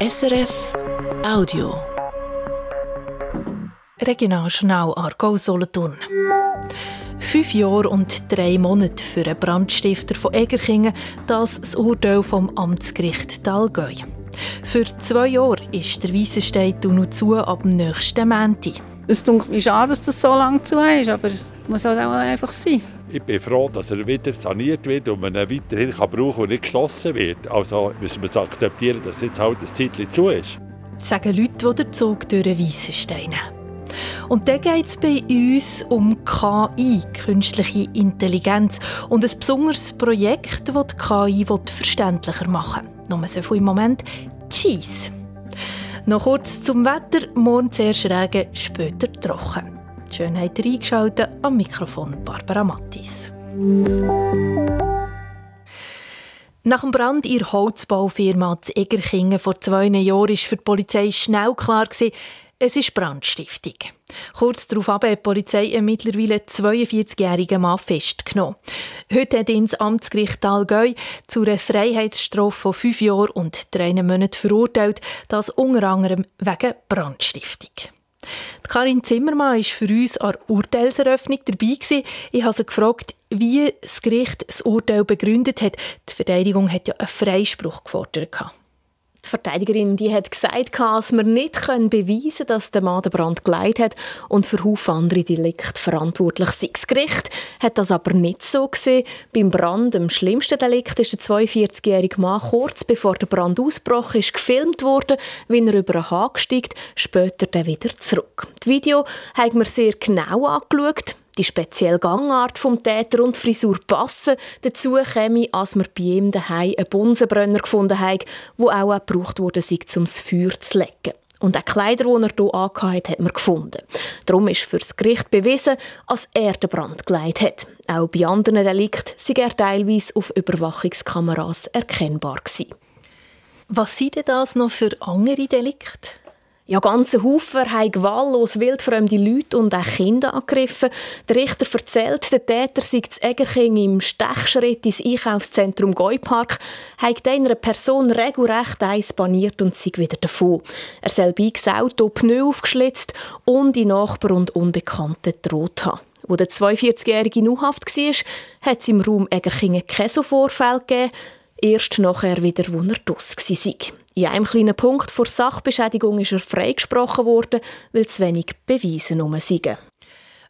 SRF Audio. Regionaljournal Aargau Solothurn. Fünf Jahre und drei Monate für einen Brandstifter von Egerkingen, das das Urteil vom Amtsgericht Talgäu. Für zwei Jahre ist der Weissenstein noch zu ab dem nächsten Montag. Es tut mir schade, dass das so lange zu ist, aber es muss halt auch einfach sein. Ich bin froh, dass er wieder saniert wird und man ihn weiterhin kann brauchen kann und nicht geschlossen wird. Also müssen wir akzeptieren, dass jetzt halt ein Zeitchen zu ist. Das sagen Leute, die den Zug durch Weissenstein und dann geht es bei uns um KI, künstliche Intelligenz, und ein besonderes Projekt, das die KI verständlicher machen will. Nur so viel im Moment Cheese. Noch kurz zum Wetter. Morgen zuerst Regen, später trocken. Schön habt ihr eingeschaltet. Am Mikrofon Barbara Mattis. Nach dem Brand in der Holzbaufirma zu Egerkingen vor zwei Jahren war für die Polizei schnell klar, es ist Brandstiftung. Kurz darauf hat die Polizei einen mittlerweile 42-jährigen Mann festgenommen. Heute hat ihn das Amtsgericht Allgäu zu einer Freiheitsstrafe von fünf Jahren und drei Monaten verurteilt, das unter anderem wegen Brandstiftung. Karin Zimmermann war für uns an der Urteilseröffnung dabei. Ich habe sie gefragt, wie das Gericht das Urteil begründet hat. Die Verteidigung hat ja einen Freispruch gefordert. Die Verteidigerin die hat gesagt, dass man nicht beweisen können, dass der Mann den Brand geleitet hat und für Haufen andere Delikte verantwortlich sei. Das Gericht hat das aber nicht so gesehen. Beim Brand, dem schlimmsten Delikt, ist der 42-jährige Mann kurz bevor der Brand ausgebrochen ist, gefilmt worden, wie er über einen Haken steigt, später dann wieder zurück. Das Video haben wir sehr genau angeschaut. Die spezielle Gangart vom Täter und Frisur passen. Dazu käme, als wir bei ihm daheim einen Bunsenbrenner gefunden haben, der auch gebraucht wurde, um das Feuer zu legen. Und auch Kleider, die er hier angehabt hat, man gefunden. Darum ist für das Gericht bewiesen, dass er den Brand geleitet hat. Auch bei anderen Delikten sei er teilweise auf Überwachungskameras erkennbar gewesen. Was sind denn das noch für andere Delikte? Ja, ganze Haufen haben gewaltlos wildfremde Leute und auch Kinder angegriffen. Der Richter erzählt, der Täter sei zu Egerking im Stechschritt ins Einkaufszentrum Geupark, hat einer Person regelrecht eins baniert und sei wieder davon. Er soll das Auto Pneu aufgeschlitzt und die Nachbarn und Unbekannte droht haben. Wo der 42-Jährige in Haft war, hat es im Raum Egerkingen keine so Vorfälle gegeben. Erst nachher wieder, wo er draus war. In einem kleinen Punkt vor Sachbeschädigung ist er freigesprochen worden, weil zu wenig Beweise herum sind.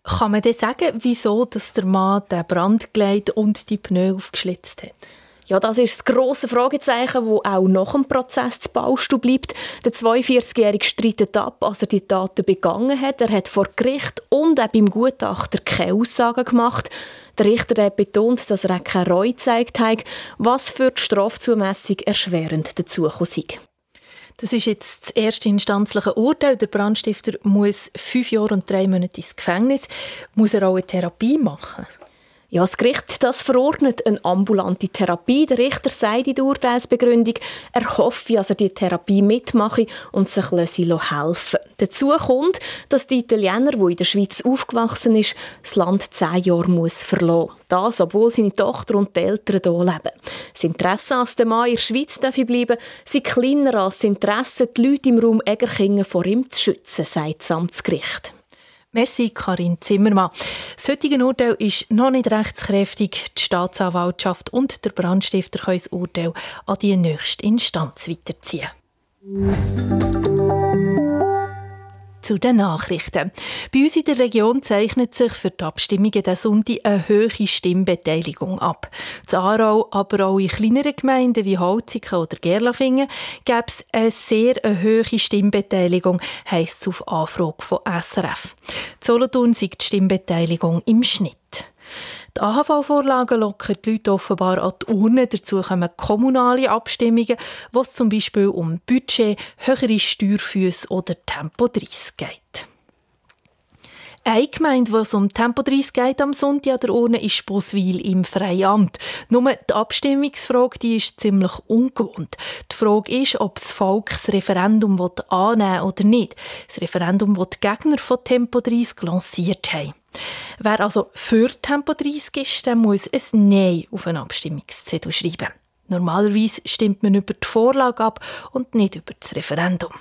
Kann man denn sagen, wieso dass der Mann den Brand gelegt und die Pneu aufgeschlitzt hat? Ja, das ist das grosse Fragezeichen, wo auch nach dem Prozess zu Baustelle bleibt. Der 42-Jährige streitet ab, als er die Taten begangen hat. Er hat vor Gericht und auch beim Gutachter keine Aussagen gemacht. Der Richter hat betont, dass er auch keine Reue gezeigt hat, was für die Strafzumessung erschwerend dazu sei. Das ist jetzt das erste instanzliche Urteil. Der Brandstifter muss fünf Jahre und drei Monate ins Gefängnis. Muss er auch eine Therapie machen? Ja, das Gericht das verordnet eine ambulante Therapie. Der Richter sagt in der Urteilsbegründung, er hoffe, dass er die Therapie mitmache und sich helfen. Dazu kommt, dass der Italiener, der in der Schweiz aufgewachsen ist, das Land zehn Jahre muss verlassen Das, obwohl seine Tochter und die Eltern hier leben. Das Interesse, dass der Mann in der Schweiz bleiben darf, kleiner als das Interesse, die Leute im Raum Egerkingen vor ihm zu schützen, sagt das Amtsgericht. Merci, Karin Zimmermann. Das heutige Urteil ist noch nicht rechtskräftig. Die Staatsanwaltschaft und der Brandstifter können das Urteil an die nächste Instanz weiterziehen zu den Nachrichten. Bei uns in der Region zeichnet sich für die Abstimmungen der Sonntag eine hohe Stimmbeteiligung ab. In Aarau, aber auch in kleineren Gemeinden wie Holziken oder Gerlafingen gäbe es eine sehr hohe Stimmbeteiligung, heisst es auf Anfrage von SRF. In Solothurn die Stimmbeteiligung im Schnitt. Die AHV-Vorlagen locken die Leute offenbar an die Urne. Dazu kommen kommunale Abstimmungen, wo es zum Beispiel um Budget, höhere Steuerfüße oder Tempo 30 geht. Eine Gemeinde, wo es um Tempo 30 geht am Sonntag an der Urne, ist Boswil im Freiamt. Nur die Abstimmungsfrage die ist ziemlich ungewohnt. Die Frage ist, ob das Volk das Referendum annehmen will oder nicht. Das Referendum, das die Gegner von Tempo 30 lanciert haben. Wer also für Tempo 30 ist, der muss ein Nein auf einen Abstimmungszettel schreiben. Normalerweise stimmt man über die Vorlage ab und nicht über das Referendum.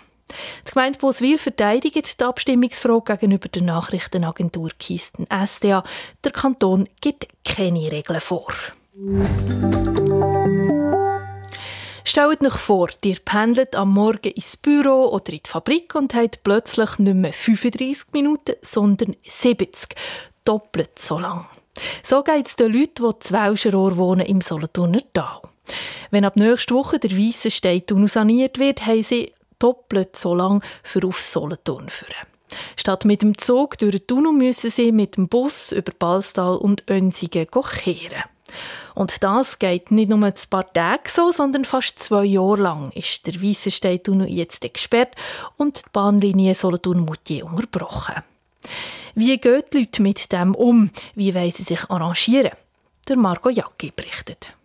Die Gemeinde Boswil verteidigt die Abstimmungsfrage gegenüber der Nachrichtenagentur Kisten SDA. Der Kanton gibt keine Regeln vor. Stellt euch vor, ihr pendelt am Morgen ins Büro oder in die Fabrik und habt plötzlich nicht mehr 35 Minuten, sondern 70. Doppelt so lang. So geht es den Leuten, die zu Welscherohr wohnen im Solothurner Tal. Wenn ab nächster Woche der Weisse Steintunnel saniert wird, haben sie doppelt so lang für auf Solothurn führen. Statt mit dem Zug durch den Tunnel müssen sie mit dem Bus über Balstal und Önsigen kehren. Und das geht nicht nur ein paar Tage so, sondern fast zwei Jahre lang ist der Weissensteintunnel jetzt gesperrt und die Bahnlinie Solothurn-Moutier unterbrochen. Wie gehen die Leute mit dem um? Wie wollen sie sich arrangieren? Der Marco Jacki berichtet.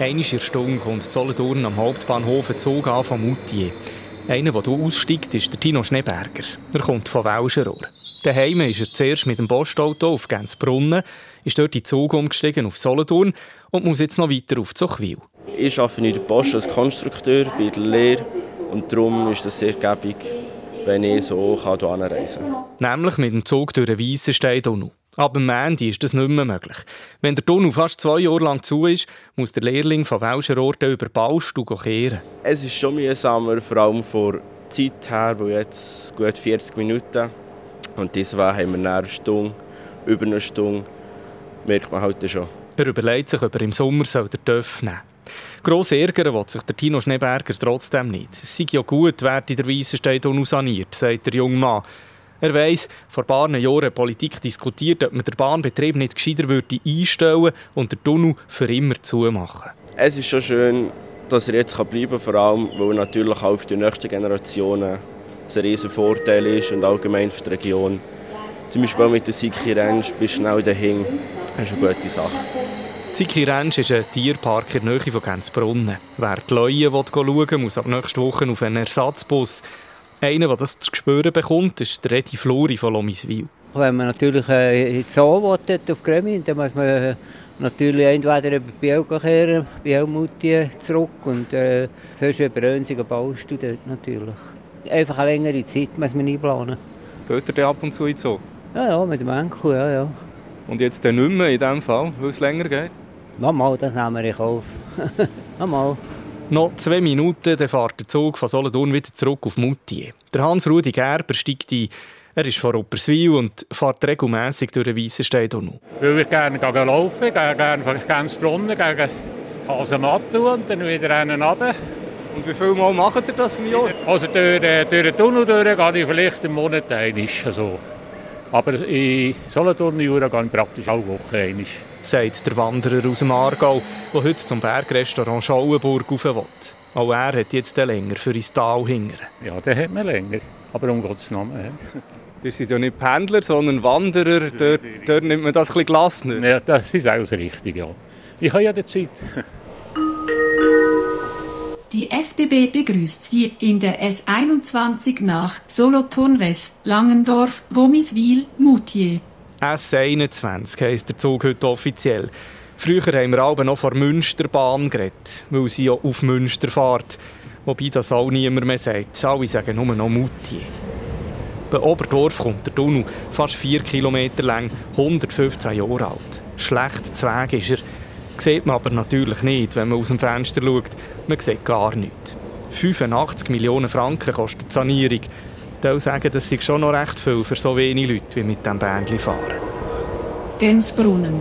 Einmal Stunde kommt Solothurn am Hauptbahnhof ein Zug an von Moutier. Einer, der hier aussteigt, ist der Tino Schneeberger. Er kommt von Welscherohr. Daheim ist er zuerst mit dem Postauto auf Gänzbrunnen, ist dort in Zug umgestiegen auf Solothurn und muss jetzt noch weiter auf Zuchwil. Ich arbeite in der Post als Konstrukteur bei der Lehre und darum ist es sehr gäbig, wenn ich so hier anreisen kann. Nämlich mit dem Zug durch den Weissenstein-Tunnel. Ab dem Ende ist das nicht mehr möglich. Wenn der Tunnel fast zwei Jahre lang zu ist, muss der Lehrling von Welscherohr über Baustu kehren. Es ist schon mühsamer, vor allem vor Zeit her, wo jetzt gut 40 Minuten und deswegen haben wir eine Stunde, über eine Stunde, merkt man heute schon. Er überlegt sich, ob er im Sommer soll den TÜV nehmen Gross ärgern will sich der Tino Schneeberger trotzdem nicht. Es sei ja gut, werde der Weissenstein saniert, sagt der junge Mann. Er weiss, vor ein paar Jahren Politik diskutiert, ob man den Bahnbetrieb nicht gescheiter würde einstellen und den Tunnel für immer zumachen. Es ist schon schön, dass er jetzt bleiben kann, vor allem, weil natürlich auch für die nächsten Generationen ein riesen Vorteil ist und allgemein für die Region. Zum Beispiel mit der Siki Ranch bist du schnell dahin. Das ist eine gute Sache. Siki Ranch ist ein Tierpark in der Nähe von Gänzbrunnen. Wer die Leuen schauen will, muss ab nächster Woche auf einen Ersatzbus. Einer, der das zu spüren bekommt, ist der Redi Flori von Lomiswil. Wenn man natürlich äh, in die Zoo will, auf Gremien, dann muss man äh, natürlich entweder über Biel kehren, Biel zurück und äh, sonst über Önsigen baust du dort natürlich. Einfach eine längere Zeit muss man einplanen. Geht ihr ab und zu in die Zoo? Ja, ja, mit dem Enkel, ja, ja. Und jetzt dann nicht mehr in diesem Fall, weil es länger geht? Mal, das nehmen wir in Kauf. Mal. Noch zwei Minuten, dann fährt der Zug von Solothurn wieder zurück auf Moutier. Der Hans-Rudi Gerber steigt ein. Er ist von Opperswil und fährt regelmässig durch den Weissenstein-Tunnel. Weil ich gerne laufen gehe, gerne von Gänzbrunnen gegen Hasematt und dann wieder einen runter. Und wie viel Mal macht ihr das im Jahr? Also durch, äh, durch den Tunnel durch gehe ich vielleicht im Monat einmal. Also. Aber in Solothurn Jura gehe ich praktisch alle Woche einmal sagt der Wanderer aus dem Aargau, der heute zum Bergrestaurant Schauenburg rauf will. Auch er hat jetzt länger für ins Tal hingern. Ja, der hat man länger, aber um Gottes Namen. Das sind ja nicht Pendler, sondern Wanderer. Dort, dort nimmt man das ein bisschen gelassener. Ja, das ist alles richtig, ja. Ich habe ja die Zeit. Die SBB begrüßt Sie in der S21 nach Solothurn West, Langendorf, Womiswil, Moutier. S21 heisst der Zug heute offiziell. Früher haben wir aber noch vor Münsterbahn geredet, weil sie ja auf Münster fährt. Wobei das auch niemand mehr sagt. Alle sagen nur noch Mutti. Bei Oberdorf kommt der Tunnel, fast 4 Kilometer lang, 115 Jahre alt. Schlecht Zweig ist er. Sieht man aber natürlich nicht, wenn man aus dem Fenster schaut. Man sieht gar nichts. 85 Millionen Franken kostet die Sanierung. Ich sagen, das ist schon noch recht viel für so wenige Leute, wie mit diesem Bändchen fahren. Gensbrunnen.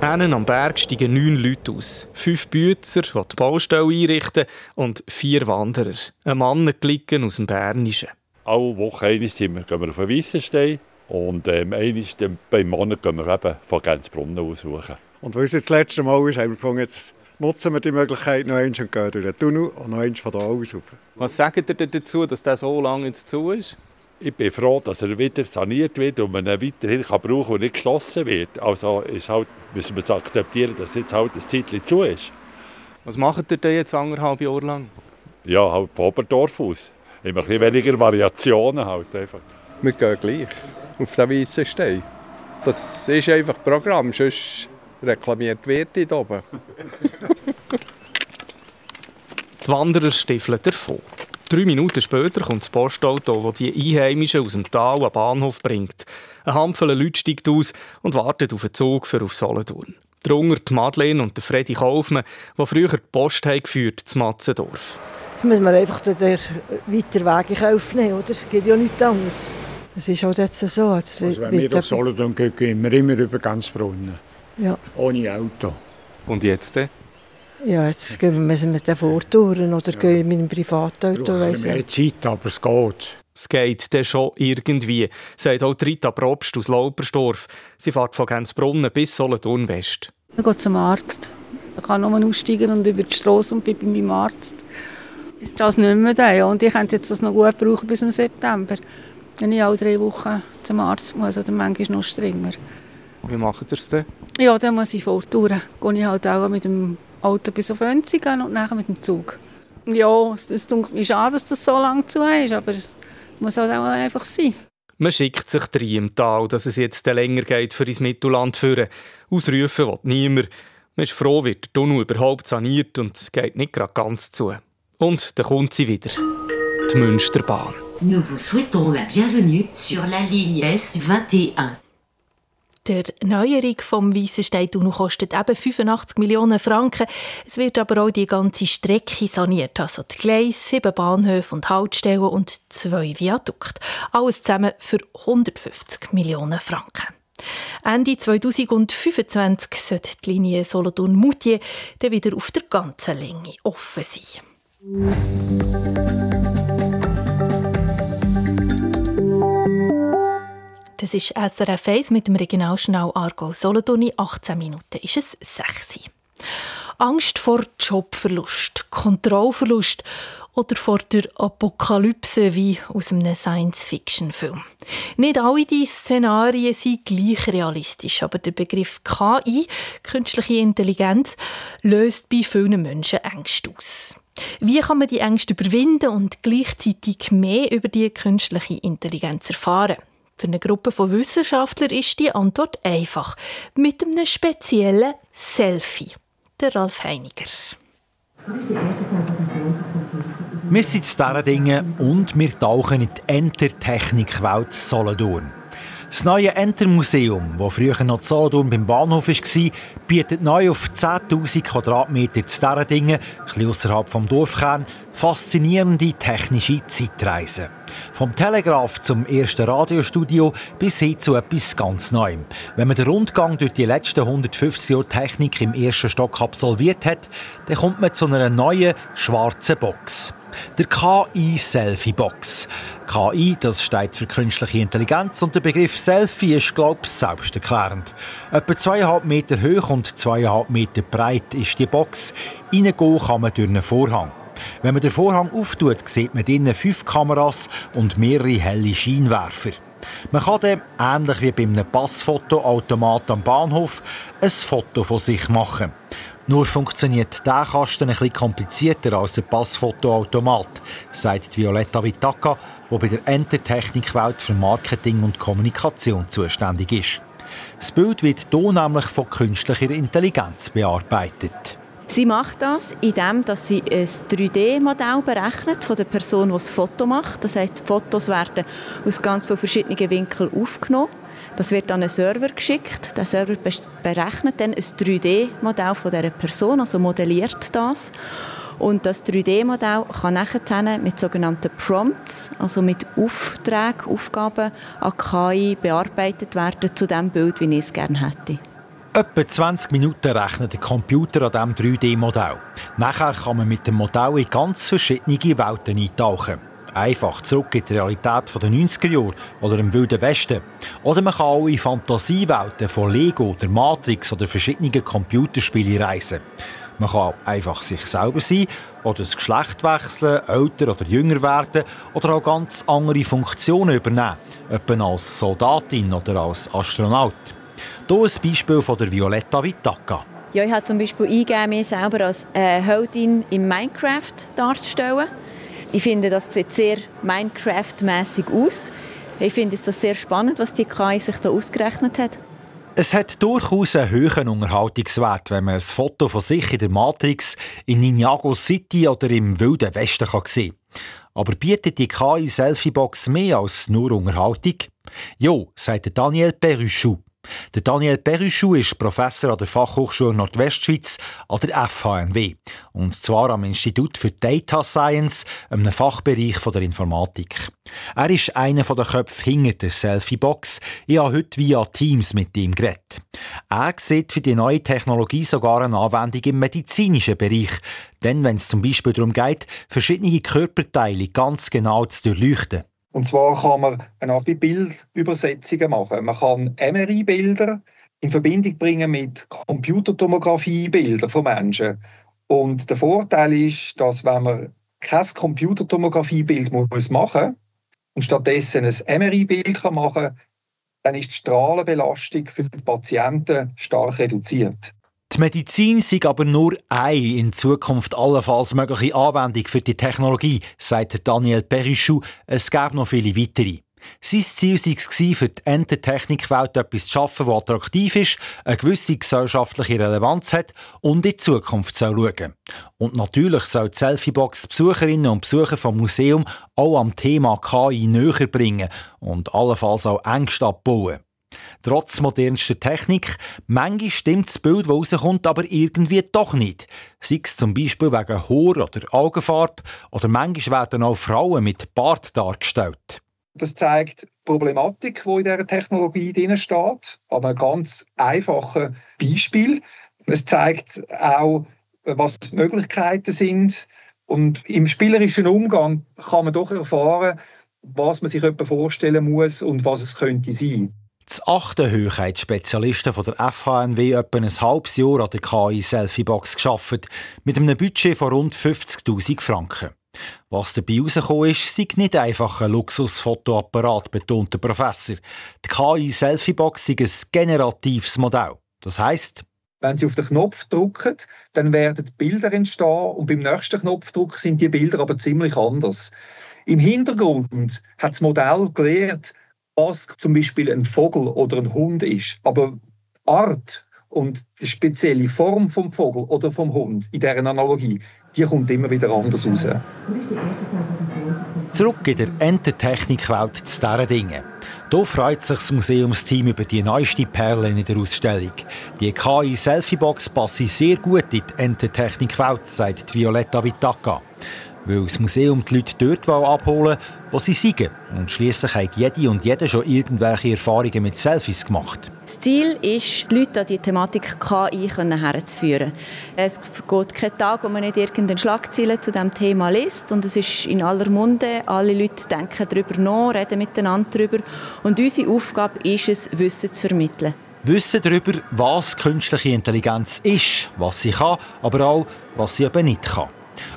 Einen am Berg steigen neun Leute aus. Fünf Bützer, die die Baustelle einrichten, und vier Wanderer. Ein Mann glicken aus dem Bernischen. Alle Woche einmal sind wir, gehen wir auf den Weissenstein und ähm, einmal beim Monat gehen wir eben von Gänzbrunnen aussuchen. Und weil es jetzt das letzte Mal ist, haben wir gefunden, jetzt nutzen wir die Möglichkeit noch einmal und gehen durch den Tunnel und noch einmal von da aus rauf. Was sagt ihr dazu, dass der so lange jetzt zu ist? Ich bin froh, dass er wieder saniert wird und man ihn weiterhin kann brauchen kann und nicht geschlossen wird. Also ist halt, müssen wir akzeptieren, dass jetzt halt ein Zeitchen zu ist. Was macht ihr denn jetzt anderthalb Jahre lang? Ja, halt von Oberdorf aus. Immer ein bisschen weniger Variationen halt einfach. Wir gehen gleich auf den weißen Stein. Das ist einfach Programm, sonst reklamiert wird hier oben. die Wanderer stiefeln davon. Drei Minuten später kommt das Postauto, das die Einheimischen aus dem Tal an den Bahnhof bringt. Ein Handvoll Leute steigt aus und wartet auf einen Zug für auf Solothurn. Darunter die Madeleine und der Freddy Kaufmann, die früher die Post haben geführt zu Matzendorf. Jetzt müssen wir einfach den weiter Weg in Kauf nehmen, oder? Es geht ja nichts anderes. Es ist halt jetzt so. Jetzt also wenn wir auf Solothurn gehen, gehen wir immer über ganz Brunnen. Ja. Ohne Auto. Und jetzt? Ja, jetzt gehen wir müssen mit den Vortouren oder ja. gehen mit dem Privatauto. Wir haben mehr Zeit, aber es geht. Es geht dann schon irgendwie, sagt auch Rita Probst aus Laupersdorf. Sie fährt von Gänzbrunnen bis Solothurn West. Ich gehe zum Arzt. Ich kann nur aussteigen und über die Straße und bin bei meinem Arzt. Das ist das nicht mehr da. Und ich könnte jetzt das noch gut brauchen bis im September. Wenn ich alle drei Wochen zum Arzt muss oder manchmal noch strenger. Wie macht ihr es denn? Ja, dann muss ich vortouren. Gehe ich halt auch mit dem Auto bis auf Önzigen und nachher mit dem Zug. Ja, es, mir schade, dass das so lange zu ist, aber es muss halt auch einfach sein. Man schickt sich drei im Tal, dass es jetzt länger geht für ins Mittelland führen. Ausrufen will niemand. Man ist froh, wird der Tunnel überhaupt saniert und es geht nicht gerade ganz zu. Und dann kommt sie wieder. Die Münsterbahn. Nous vous souhaitons la bienvenue sur la ligne S21. Der Neuerung vom Weissenstein-Tunnel kostet eben 85 Millionen Franken. Es wird aber auch die ganze Strecke saniert, also die Gleise, sieben Bahnhöfe und Haltestellen und zwei Viadukte. Alles zusammen für 150 Millionen Franken. Ende 2025 sollte die Linie Solothurn-Moutier dann wieder auf der ganzen Länge offen sein. Das ist SRF 1 mit dem Regionalschnau Argo Solothurn. 18 Minuten ist es 6 Angst vor Jobverlust, Kontrollverlust oder vor der Apokalypse wie aus einem Science-Fiction-Film. Nicht alle diese Szenarien sind gleich realistisch, aber der Begriff KI, künstliche Intelligenz, löst bei vielen Menschen Ängste aus. Wie kann man die Ängste überwinden und gleichzeitig mehr über die künstliche Intelligenz erfahren? Für eine Gruppe von Wissenschaftlern ist die Antwort einfach. Mit einem speziellen Selfie. Der Ralf Heiniger. Wir sind in Dingen und wir tauchen in die Enter-Technik-Welt Solothurn. Das neue Enter-Museum, das früher noch Solothurn beim Bahnhof war, bietet neu auf 10.000 Quadratmeter zu Dingen, ein außerhalb vom Dorfkern, faszinierende technische Zeitreisen. Vom Telegraph zum ersten Radiostudio bis hin zu etwas ganz Neuem. Wenn man den Rundgang durch die letzten 150 Jahre Technik im ersten Stock absolviert hat, dann kommt man zu einer neuen schwarzen Box. Der KI-Selfie-Box. KI, das steht für künstliche Intelligenz und der Begriff Selfie ist, glaube ich, selbsterklärend. Etwa zweieinhalb Meter hoch und zweieinhalb Meter breit ist die Box. Reingehen kann man durch einen Vorhang. Wenn man den Vorhang auftut, sieht man drinnen fünf Kameras und mehrere helle Scheinwerfer. Man kann dann, ähnlich wie bei einem Passfotoautomat am Bahnhof, ein Foto von sich machen. Nur funktioniert der Kasten ein bisschen komplizierter als der Passfotoautomat, sagt Violetta Vitaka, die bei der Entertechnikwelt für Marketing und Kommunikation zuständig ist. Das Bild wird hier nämlich von künstlicher Intelligenz bearbeitet. Sie macht das, indem sie ein 3D-Modell berechnet von der Person, die das Foto macht. Das heißt, die Fotos werden aus ganz vielen verschiedenen Winkeln aufgenommen das wird an einen Server geschickt. Der Server berechnet dann ein 3D-Modell von dieser Person, also modelliert das. Und das 3D-Modell kann nachher mit sogenannten Prompts, also mit Aufträgen, Aufgaben an KI bearbeitet werden zu dem Bild, wie ich es gerne hätte. Etwa 20 Minuten rechnet der Computer an diesem 3D-Modell. Nachher kann man mit dem Modell in ganz verschiedene Welten eintauchen einfach zurück in die Realität der 90er Jahre oder im Wilden Westen. Oder man kann auch in Fantasiewelten von Lego, der Matrix oder verschiedenen Computerspielen reisen. Man kann einfach sich selber sein oder das Geschlecht wechseln, älter oder jünger werden oder auch ganz andere Funktionen übernehmen, etwa als Soldatin oder als Astronaut. Hier ein Beispiel von der Violetta Vitaka. Ja, ich habe zum Beispiel eingegeben, mich selber als äh, Heldin in Minecraft darzustellen. Ich finde, das sieht sehr Minecraft-mäßig aus. Ich finde es sehr spannend, was die KI sich da ausgerechnet hat. Es hat durchaus einen hohen Unterhaltungswert, wenn man ein Foto von sich in der Matrix in Ninjago City oder im Wilden Westen kann sehen Aber bietet die KI-Selfie-Box mehr als nur Unterhaltung? Jo, sagt Daniel Peruchou. Der Daniel Perrichou ist Professor an der Fachhochschule Nordwestschweiz an der FHNW. Und zwar am Institut für Data Science, einem Fachbereich der Informatik. Er ist einer der Köpfe hinter der Selfie-Box. Ich habe heute via Teams mit ihm geredet. Er sieht für die neue Technologie sogar eine Anwendung im medizinischen Bereich. Denn wenn es zum Beispiel darum geht, verschiedene Körperteile ganz genau zu durchleuchten. Und zwar kann man eine Art wie Bildübersetzungen machen. Man kann MRI-Bilder in Verbindung bringen mit Computertomographie-Bildern von Menschen. Und der Vorteil ist, dass wenn man kein Computertomographie-Bild machen muss und stattdessen ein MRI-Bild machen kann, dann ist die Strahlenbelastung für die Patienten stark reduziert. Die Medizin sei aber nur eine in Zukunft allenfalls mögliche Anwendung für die Technologie, sagt Daniel Perichou. Es gäbe noch viele weitere. Sein Ziel war für die Entertechnikwelt etwas zu schaffen, das attraktiv ist, eine gewisse gesellschaftliche Relevanz hat und in die Zukunft soll schauen Und natürlich soll die Selfiebox Besucherinnen und Besucher vom Museum auch am Thema KI näher bringen und allenfalls auch Ängste abbauen. Trotz modernster Technik, manchmal stimmt das Bild, das rauskommt, aber irgendwie doch nicht. Sei es zum Beispiel wegen Haar oder Augenfarbe oder manchmal werden auch Frauen mit Bart dargestellt. Das zeigt die Problematik, die in dieser Technologie drin steht, aber ein ganz einfaches Beispiel. Es zeigt auch, was die Möglichkeiten sind. Und im spielerischen Umgang kann man doch erfahren, was man sich vorstellen muss und was es könnte sein. Das achte Hochheitsspezialisten von der FHNW etwa ein halbes Jahr an der KI Selfie-Box geschafft, mit einem Budget von rund 50.000 Franken. Was dabei herausgekommen ist, sei nicht einfach ein Luxusfotoapparat, betont der Professor. Die KI Selfie-Box sei ein generatives Modell. Das heisst, wenn Sie auf den Knopf drücken, dann werden Bilder entstehen und beim nächsten Knopfdruck sind die Bilder aber ziemlich anders. Im Hintergrund hat das Modell gelernt, was zum Beispiel ein Vogel oder ein Hund ist. Aber Art und die spezielle Form vom Vogel oder vom Hund in dieser Analogie, die kommt immer wieder anders raus. Zurück in der Entertechnikwelt zu diesen Dingen. Hier freut sich das Museumsteam über die neueste Perle in der Ausstellung. Die KI-Selfie-Box passe sehr gut in die Entertechnikwelt, sagt Violetta Vitaka weil das Museum die Leute dort abholen wo sie sind. Und schließlich haben jede und jeder schon irgendwelche Erfahrungen mit Selfies gemacht. Das Ziel ist, die Leute an die Thematik KI herzuführen. Es geht kein Tag, wo man nicht irgendeine Schlagzeile zu diesem Thema liest. Und es ist in aller Munde. Alle Leute denken darüber nach, reden miteinander darüber. Und unsere Aufgabe ist es, Wissen zu vermitteln. Wissen darüber, was künstliche Intelligenz ist, was sie kann, aber auch, was sie eben nicht kann.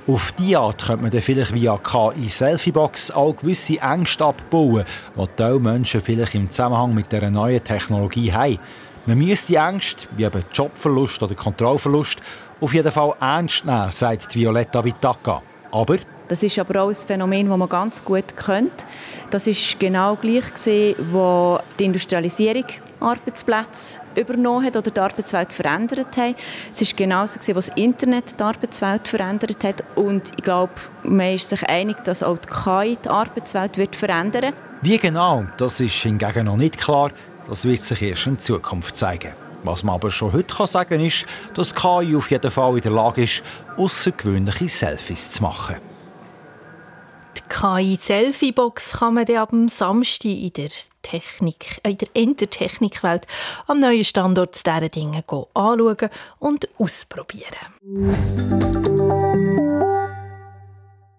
Auf diese Art könnte man dann vielleicht via KI-Selfie-Box auch gewisse Ängste abbauen, die die Menschen vielleicht im Zusammenhang mit dieser neuen Technologie haben. Man müsste die Ängste, wie eben Jobverlust oder Kontrollverlust, auf jeden Fall ernst nehmen, sagt Violetta Vitaka. Aber das ist aber auch ein Phänomen, das man ganz gut kennt. Das ist genau gleich gesehen, wo die Industrialisierung Arbeitsplätze übernommen hat oder die Arbeitswelt verändert hat. Es ist genauso gewesen, was das Internet die Arbeitswelt verändert hat und ich glaube, man ist sich einig, dass auch die KI die Arbeitswelt wird verändern. Wie genau, das ist hingegen noch nicht klar. Das wird sich erst in Zukunft zeigen. Was man aber schon heute sagen kann, ist, dass KI auf jeden Fall in der Lage ist, außergewöhnliche Selfies zu machen. KI-Selfie-Box kann man dann ab Samstag in der Technik, äh, in der Entertechnikwelt am neuen Standort dieser Dinge anschauen und ausprobieren.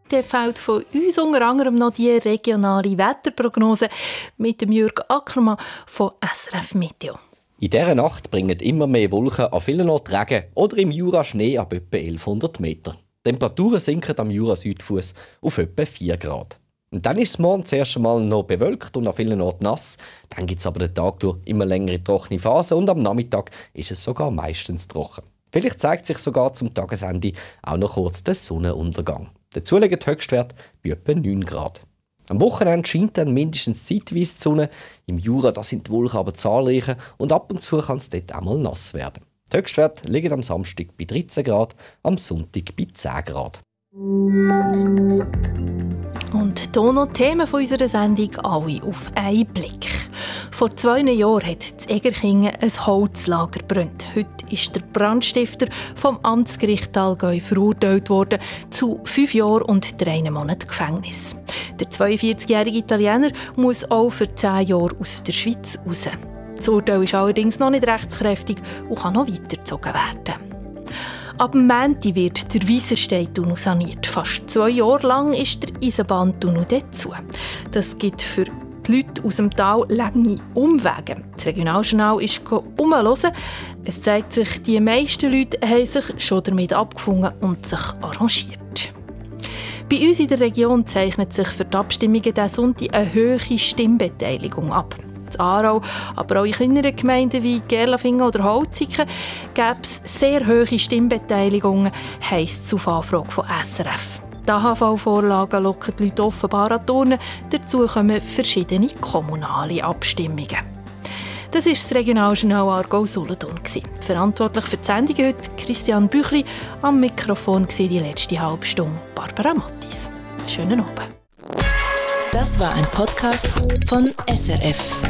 Dann fällt von uns unter anderem noch die regionale Wetterprognose mit dem Jürg Ackermann von SRF Meteo. In dieser Nacht bringen immer mehr Wolken an vielen Orten Regen oder im Jura Schnee ab etwa 1100 Meter. Temperaturen sinken am Jura-Südfuss auf etwa 4 Grad. Und dann ist es morgen zuerst einmal noch bewölkt und an vielen Orten nass. Dann gibt es aber den Tag durch immer längere trockene Phasen und am Nachmittag ist es sogar meistens trocken. Vielleicht zeigt sich sogar zum Tagesende auch noch kurz der Sonnenuntergang. Dazu liegt der Höchstwert bei etwa 9 Grad. Am Wochenende scheint dann mindestens zeitweise die Sonne. Im Jura da sind die Wolken aber zahlreicher und ab und zu kann es dort einmal nass werden. Die Höchstwerte liegen am Samstag bei 13 Grad, am Sonntag bei 10 Grad. Und hier noch die Themen unserer Sendung alle auf einen Blick. Vor zwei Jahren hat das Egerkingen ein Holzlager brennt. Heute ist der Brandstifter vom Amtsgericht Allgäu verurteilt worden zu fünf Jahren und drei Monaten Gefängnis. Der 42-jährige Italiener muss auch für zehn Jahre aus der Schweiz raus. Das Urteil ist allerdings noch nicht rechtskräftig und kann noch weitergezogen werden. Ab Mänti wird der Wiesenstein-Tunnel saniert. Fast zwei Jahre lang ist der Eisenbahntunnel dazu. Das gibt für die Leute aus dem Tal lange Umwege. Das Regionaljournal ist umhören. Es zeigt sich, die meisten Leute haben sich schon damit abgefunden und sich arrangiert. Bei uns in der Region zeichnet sich für die Abstimmungen diesen Sonntag eine hohe Stimmbeteiligung ab in Aarau, aber auch in kleineren Gemeinden wie Gerlafingen oder Holziken gäbe es sehr hohe Stimmbeteiligungen, heisst es auf Anfrage von SRF. Die AHV-Vorlagen locken die Leute offenbar an Turnen. Dazu kommen verschiedene kommunale Abstimmungen. Das ist das Regionaljournal Aargau-Solothurn. Verantwortlich für die Sendung heute Christian Büchli, am Mikrofon die letzte halbe Stunde Barbara Mattis. Schönen Abend. Das war ein Podcast von SRF.